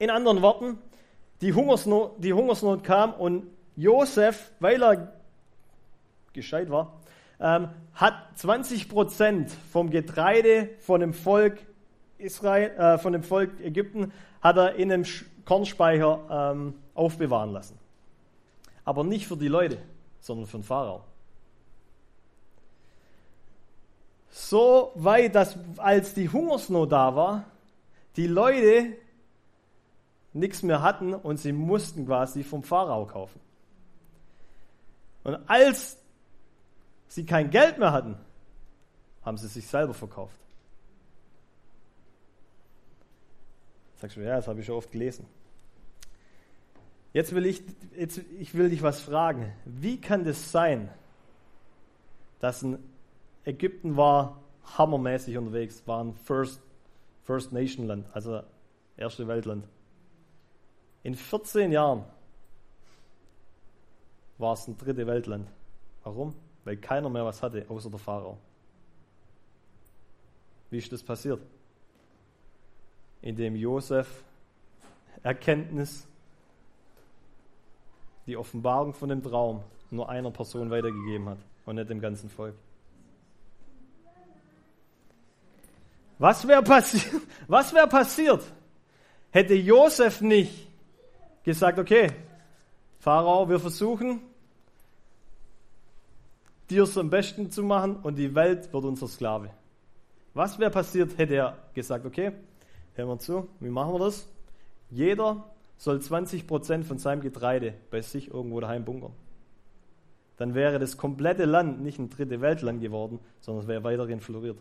in anderen Worten, die Hungersnot, die Hungersnot kam und Josef, weil er gescheit war, ähm, hat 20 Prozent vom Getreide von dem Volk Israel, äh, von dem Volk Ägypten, hat er in einem Kornspeicher ähm, aufbewahren lassen. Aber nicht für die Leute, sondern für den Pharao. So weit, dass als die Hungersnot da war, die Leute nichts mehr hatten und sie mussten quasi vom Pharao kaufen. Und als sie kein Geld mehr hatten, haben sie sich selber verkauft. Sagst du, ja, das habe ich schon oft gelesen. Jetzt will ich, jetzt, ich will dich was fragen. Wie kann das sein, dass ein Ägypten war hammermäßig unterwegs, war ein First, First Nation Land, also erste Weltland. In 14 Jahren war es ein dritte Weltland. Warum? weil keiner mehr was hatte, außer der Pharao. Wie ist das passiert? Indem Josef Erkenntnis, die Offenbarung von dem Traum nur einer Person weitergegeben hat und nicht dem ganzen Volk. Was wäre passi [LAUGHS] wär passiert, hätte Josef nicht gesagt, okay, Pharao, wir versuchen, dir es am besten zu machen und die Welt wird unser Sklave. Was wäre passiert, hätte er gesagt, okay, hören wir zu, wie machen wir das? Jeder soll 20% von seinem Getreide bei sich irgendwo daheim bunkern. Dann wäre das komplette Land nicht ein dritte Weltland geworden, sondern es wäre weiterhin floriert.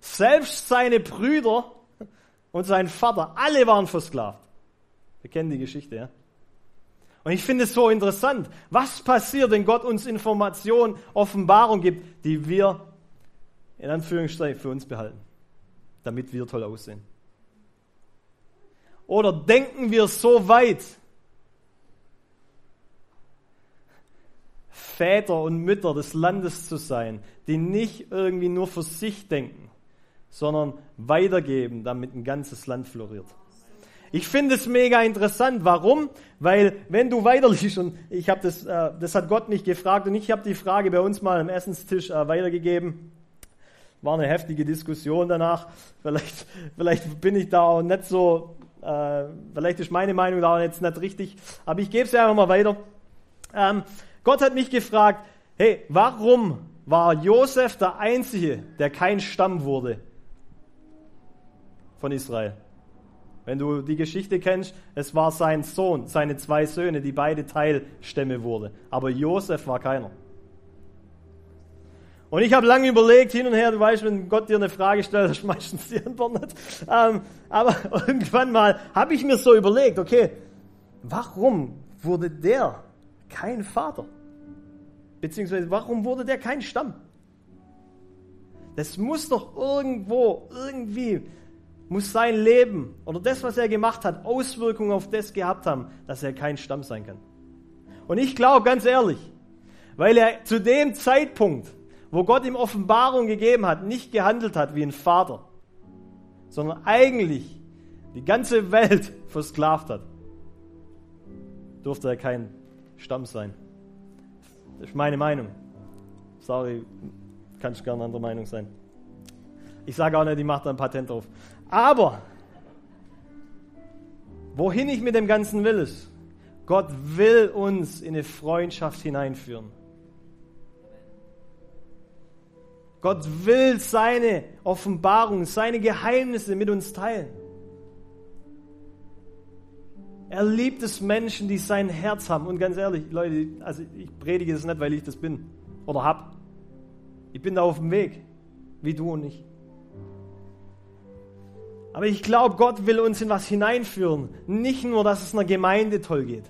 Selbst seine Brüder und sein Vater, alle waren versklavt. Wir kennen die Geschichte, ja? Und ich finde es so interessant. Was passiert, wenn Gott uns Informationen, Offenbarung gibt, die wir in Anführungszeichen für uns behalten, damit wir toll aussehen? Oder denken wir so weit, Väter und Mütter des Landes zu sein, die nicht irgendwie nur für sich denken, sondern weitergeben, damit ein ganzes Land floriert? Ich finde es mega interessant. Warum? Weil wenn du weiterliest und ich habe das, äh, das hat Gott mich gefragt und ich habe die Frage bei uns mal am Essenstisch äh, weitergegeben. War eine heftige Diskussion danach. Vielleicht, [LAUGHS] vielleicht bin ich da auch nicht so, äh, vielleicht ist meine Meinung da jetzt nicht richtig, aber ich gebe es ja einfach mal weiter. Ähm, Gott hat mich gefragt, hey, warum war Josef der Einzige, der kein Stamm wurde von Israel? Wenn du die Geschichte kennst, es war sein Sohn, seine zwei Söhne, die beide Teilstämme wurden. Aber Josef war keiner. Und ich habe lange überlegt, hin und her, du weißt, wenn Gott dir eine Frage stellt, das meistens die Antwort nicht. Ähm, aber [LAUGHS] irgendwann mal habe ich mir so überlegt, okay, warum wurde der kein Vater? Beziehungsweise warum wurde der kein Stamm? Das muss doch irgendwo, irgendwie, muss sein Leben oder das, was er gemacht hat, Auswirkungen auf das gehabt haben, dass er kein Stamm sein kann. Und ich glaube, ganz ehrlich, weil er zu dem Zeitpunkt, wo Gott ihm Offenbarung gegeben hat, nicht gehandelt hat wie ein Vater, sondern eigentlich die ganze Welt [LAUGHS] versklavt hat, durfte er kein Stamm sein. Das ist meine Meinung. Sorry, kannst gerne anderer Meinung sein. Ich sage auch nicht, die macht da ein Patent drauf. Aber, wohin ich mit dem Ganzen will, ist, Gott will uns in eine Freundschaft hineinführen. Gott will seine Offenbarung, seine Geheimnisse mit uns teilen. Er liebt es Menschen, die sein Herz haben. Und ganz ehrlich, Leute, also ich predige das nicht, weil ich das bin oder hab. Ich bin da auf dem Weg, wie du und ich. Aber ich glaube, Gott will uns in was hineinführen. Nicht nur, dass es einer Gemeinde toll geht.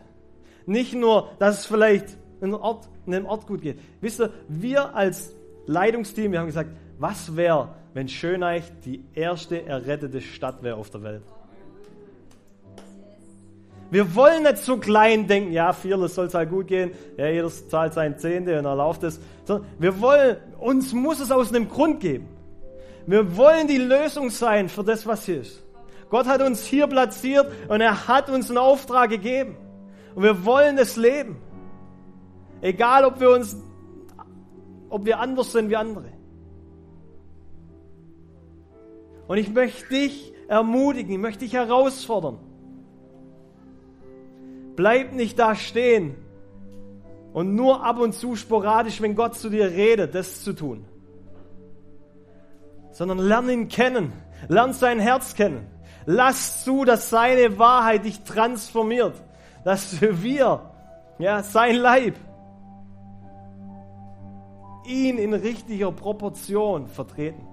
Nicht nur, dass es vielleicht in einem Ort, in einem Ort gut geht. Wisst ihr, wir als Leitungsteam, wir haben gesagt, was wäre, wenn Schöneich die erste errettete Stadt wäre auf der Welt? Wir wollen nicht so klein denken, ja, Fearless soll es halt gut gehen, ja, jeder zahlt sein Zehnte und erlaubt es. Sondern wir wollen, uns muss es aus einem Grund geben. Wir wollen die Lösung sein für das, was hier ist. Gott hat uns hier platziert und er hat uns einen Auftrag gegeben. Und wir wollen das leben. Egal, ob wir uns, ob wir anders sind wie andere. Und ich möchte dich ermutigen, ich möchte dich herausfordern. Bleib nicht da stehen und nur ab und zu sporadisch, wenn Gott zu dir redet, das zu tun. Sondern lern ihn kennen. Lern sein Herz kennen. Lass zu, dass seine Wahrheit dich transformiert. Dass wir, ja, sein Leib, ihn in richtiger Proportion vertreten.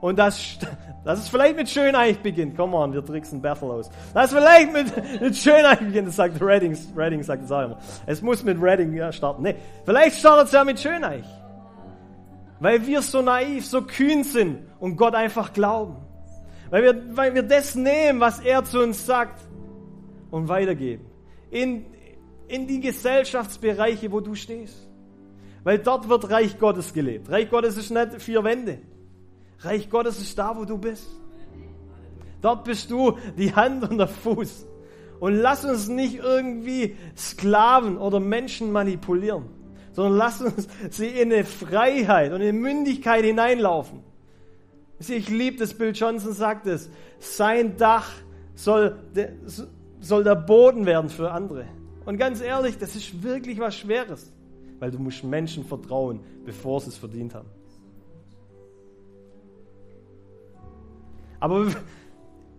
Und das, das ist vielleicht mit Schöneich beginnt. Komm on, wir tricksen Bethel aus. Das vielleicht mit, mit Schöneich beginnt. Sagt Redding, Redding sagt es auch immer. Es muss mit Redding ja, starten. Nee, vielleicht startet es ja mit Schöneich. Weil wir so naiv, so kühn sind und Gott einfach glauben. Weil wir, weil wir das nehmen, was er zu uns sagt und weitergeben. In, in die Gesellschaftsbereiche, wo du stehst. Weil dort wird Reich Gottes gelebt. Reich Gottes ist nicht vier Wände. Reich Gottes ist da, wo du bist. Dort bist du die Hand und der Fuß. Und lass uns nicht irgendwie Sklaven oder Menschen manipulieren, sondern lass uns sie in eine Freiheit und in eine Mündigkeit hineinlaufen. Ich liebe das Bill Johnson sagt es. Sein Dach soll, soll der Boden werden für andere. Und ganz ehrlich, das ist wirklich was Schweres, weil du musst Menschen vertrauen, bevor sie es verdient haben. Aber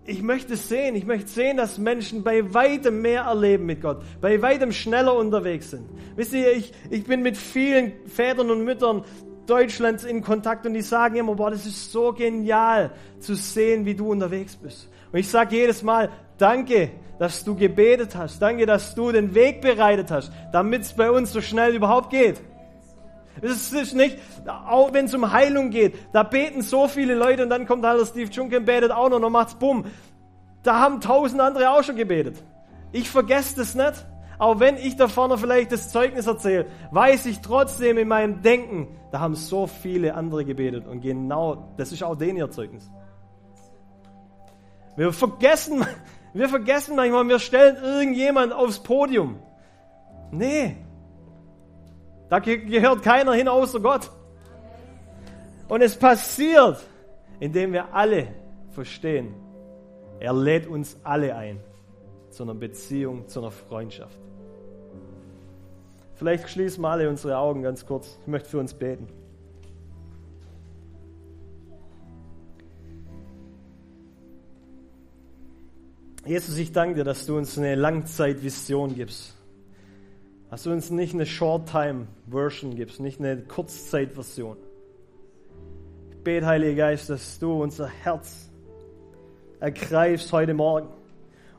ich möchte sehen, ich möchte sehen, dass Menschen bei weitem mehr erleben mit Gott, bei weitem schneller unterwegs sind. Wisst ihr, ich, ich bin mit vielen Vätern und Müttern Deutschlands in Kontakt und die sagen immer, boah, das ist so genial zu sehen, wie du unterwegs bist. Und ich sage jedes Mal, danke, dass du gebetet hast, danke, dass du den Weg bereitet hast, damit es bei uns so schnell überhaupt geht. Es ist nicht, auch wenn es um Heilung geht, da beten so viele Leute und dann kommt halt der Steve Junkin, betet auch noch und macht's bumm. Da haben tausend andere auch schon gebetet. Ich vergesse das nicht. Auch wenn ich da vorne vielleicht das Zeugnis erzähle, weiß ich trotzdem in meinem Denken, da haben so viele andere gebetet und genau, das ist auch denen ihr Zeugnis. Wir vergessen, [LAUGHS] wir vergessen manchmal, wir stellen irgendjemand aufs Podium. Nee, da gehört keiner hin außer Gott. Und es passiert, indem wir alle verstehen, er lädt uns alle ein zu einer Beziehung, zu einer Freundschaft. Vielleicht schließen wir alle unsere Augen ganz kurz. Ich möchte für uns beten. Jesus, ich danke dir, dass du uns eine Langzeitvision gibst. Dass du uns nicht eine Short-Time-Version gibst, nicht eine Kurzzeitversion. Ich bete, Heiliger Geist, dass du unser Herz ergreifst heute Morgen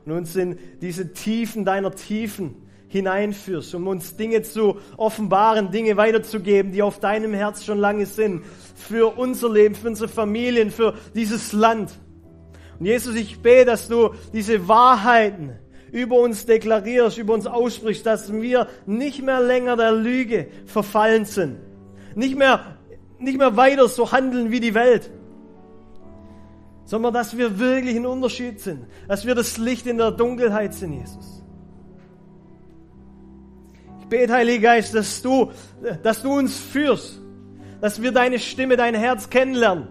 und uns in diese Tiefen deiner Tiefen hineinführst, um uns Dinge zu offenbaren, Dinge weiterzugeben, die auf deinem Herz schon lange sind, für unser Leben, für unsere Familien, für dieses Land. Und Jesus, ich bete, dass du diese Wahrheiten über uns deklarierst, über uns aussprichst, dass wir nicht mehr länger der Lüge verfallen sind. Nicht mehr, nicht mehr weiter so handeln wie die Welt. Sondern dass wir wirklich ein Unterschied sind. Dass wir das Licht in der Dunkelheit sind, Jesus bete, Heiliger Geist, dass du, dass du uns führst, dass wir deine Stimme, dein Herz kennenlernen.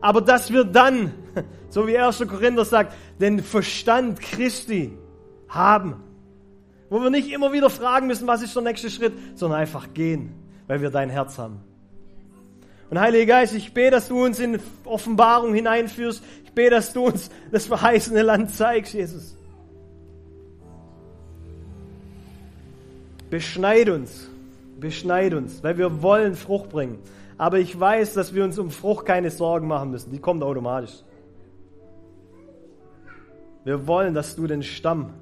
Aber dass wir dann, so wie 1. Korinther sagt, den Verstand Christi haben. Wo wir nicht immer wieder fragen müssen, was ist der nächste Schritt, sondern einfach gehen, weil wir dein Herz haben. Und Heiliger Geist, ich bete, dass du uns in Offenbarung hineinführst. Ich bete, dass du uns das verheißene Land zeigst, Jesus. Beschneid uns, beschneid uns, weil wir wollen Frucht bringen. Aber ich weiß, dass wir uns um Frucht keine Sorgen machen müssen. Die kommt automatisch. Wir wollen, dass du den Stamm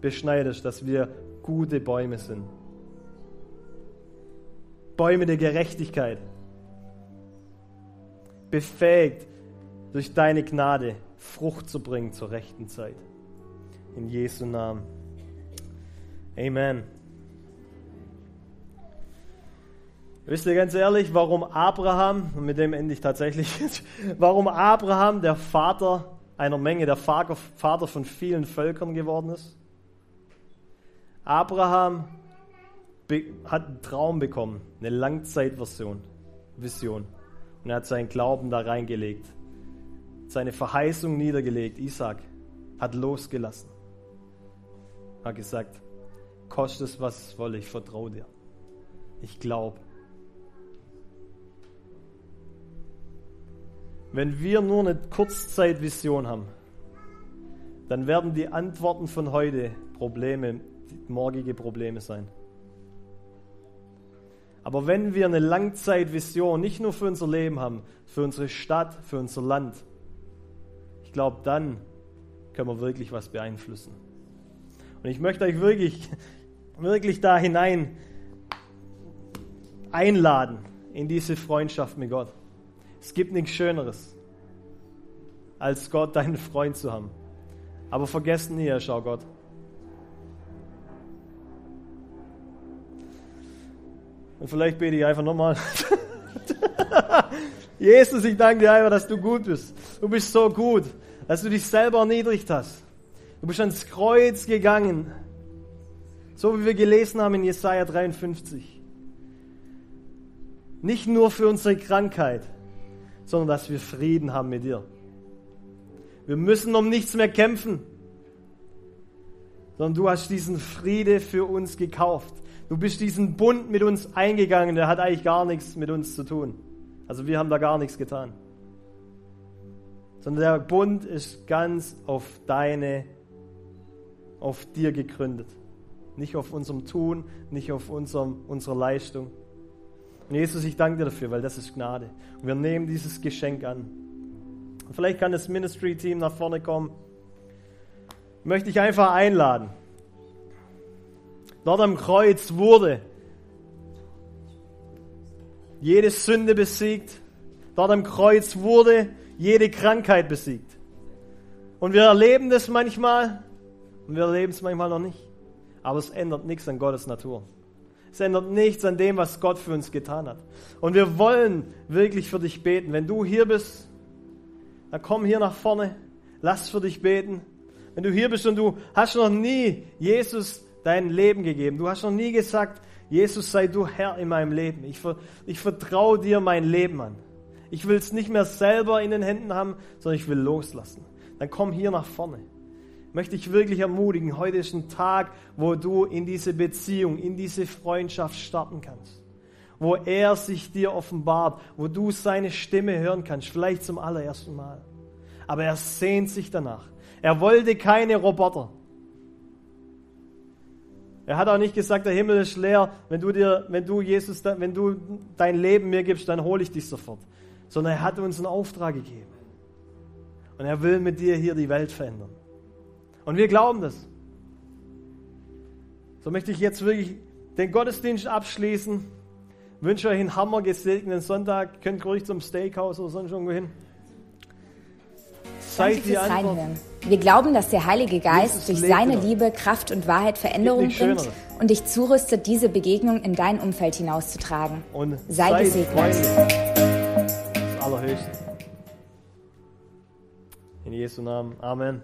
beschneidest, dass wir gute Bäume sind. Bäume der Gerechtigkeit. Befähigt durch deine Gnade Frucht zu bringen zur rechten Zeit. In Jesu Namen. Amen. Wisst ihr ganz ehrlich, warum Abraham, und mit dem ende ich tatsächlich, [LAUGHS] warum Abraham der Vater einer Menge, der Vater von vielen Völkern geworden ist? Abraham hat einen Traum bekommen, eine Langzeitversion, Vision. Und er hat seinen Glauben da reingelegt, seine Verheißung niedergelegt. Isaac hat losgelassen, hat gesagt, kostet es was es wolle, ich vertraue dir. Ich glaube. Wenn wir nur eine Kurzzeitvision haben, dann werden die Antworten von heute Probleme, morgige Probleme sein. Aber wenn wir eine Langzeitvision nicht nur für unser Leben haben, für unsere Stadt, für unser Land, ich glaube, dann können wir wirklich was beeinflussen. Und ich möchte euch wirklich, wirklich da hinein einladen in diese Freundschaft mit Gott. Es gibt nichts Schöneres, als Gott deinen Freund zu haben. Aber vergesst nie, er schau Gott. Und vielleicht bete ich einfach nochmal. [LAUGHS] Jesus, ich danke dir einfach, dass du gut bist. Du bist so gut, dass du dich selber erniedrigt hast. Du bist ans Kreuz gegangen. So wie wir gelesen haben in Jesaja 53. Nicht nur für unsere Krankheit, sondern dass wir Frieden haben mit dir. Wir müssen um nichts mehr kämpfen, sondern du hast diesen Friede für uns gekauft. Du bist diesen Bund mit uns eingegangen, der hat eigentlich gar nichts mit uns zu tun. Also wir haben da gar nichts getan. Sondern der Bund ist ganz auf deine, auf dir gegründet. Nicht auf unserem Tun, nicht auf unserem, unserer Leistung. Und Jesus, ich danke dir dafür, weil das ist Gnade. Und wir nehmen dieses Geschenk an. Und vielleicht kann das Ministry-Team nach vorne kommen. Möchte ich einfach einladen. Dort am Kreuz wurde jede Sünde besiegt. Dort am Kreuz wurde jede Krankheit besiegt. Und wir erleben das manchmal und wir erleben es manchmal noch nicht. Aber es ändert nichts an Gottes Natur. Es ändert nichts an dem, was Gott für uns getan hat. Und wir wollen wirklich für dich beten. Wenn du hier bist, dann komm hier nach vorne. Lass für dich beten. Wenn du hier bist und du hast noch nie Jesus dein Leben gegeben, du hast noch nie gesagt, Jesus sei du Herr in meinem Leben. Ich, ich vertraue dir mein Leben an. Ich will es nicht mehr selber in den Händen haben, sondern ich will loslassen. Dann komm hier nach vorne möchte ich wirklich ermutigen, heute ist ein Tag, wo du in diese Beziehung, in diese Freundschaft starten kannst. Wo er sich dir offenbart, wo du seine Stimme hören kannst, vielleicht zum allerersten Mal. Aber er sehnt sich danach. Er wollte keine Roboter. Er hat auch nicht gesagt, der Himmel ist leer, wenn du dir, wenn du Jesus, wenn du dein Leben mir gibst, dann hole ich dich sofort. Sondern er hat uns einen Auftrag gegeben. Und er will mit dir hier die Welt verändern. Und wir glauben das. So möchte ich jetzt wirklich den Gottesdienst abschließen. Wünsche euch einen hammer gesegneten Sonntag. Könnt ruhig zum Steakhouse oder sonst irgendwo hin. Seid die Reinhören. Wir glauben, dass der Heilige Geist durch seine Liebe, Kraft und Wahrheit Veränderung bringt und dich zurüstet, diese Begegnung in dein Umfeld hinauszutragen. Und sei gesegnet. Das Allerhöchste. In Jesu Namen. Amen.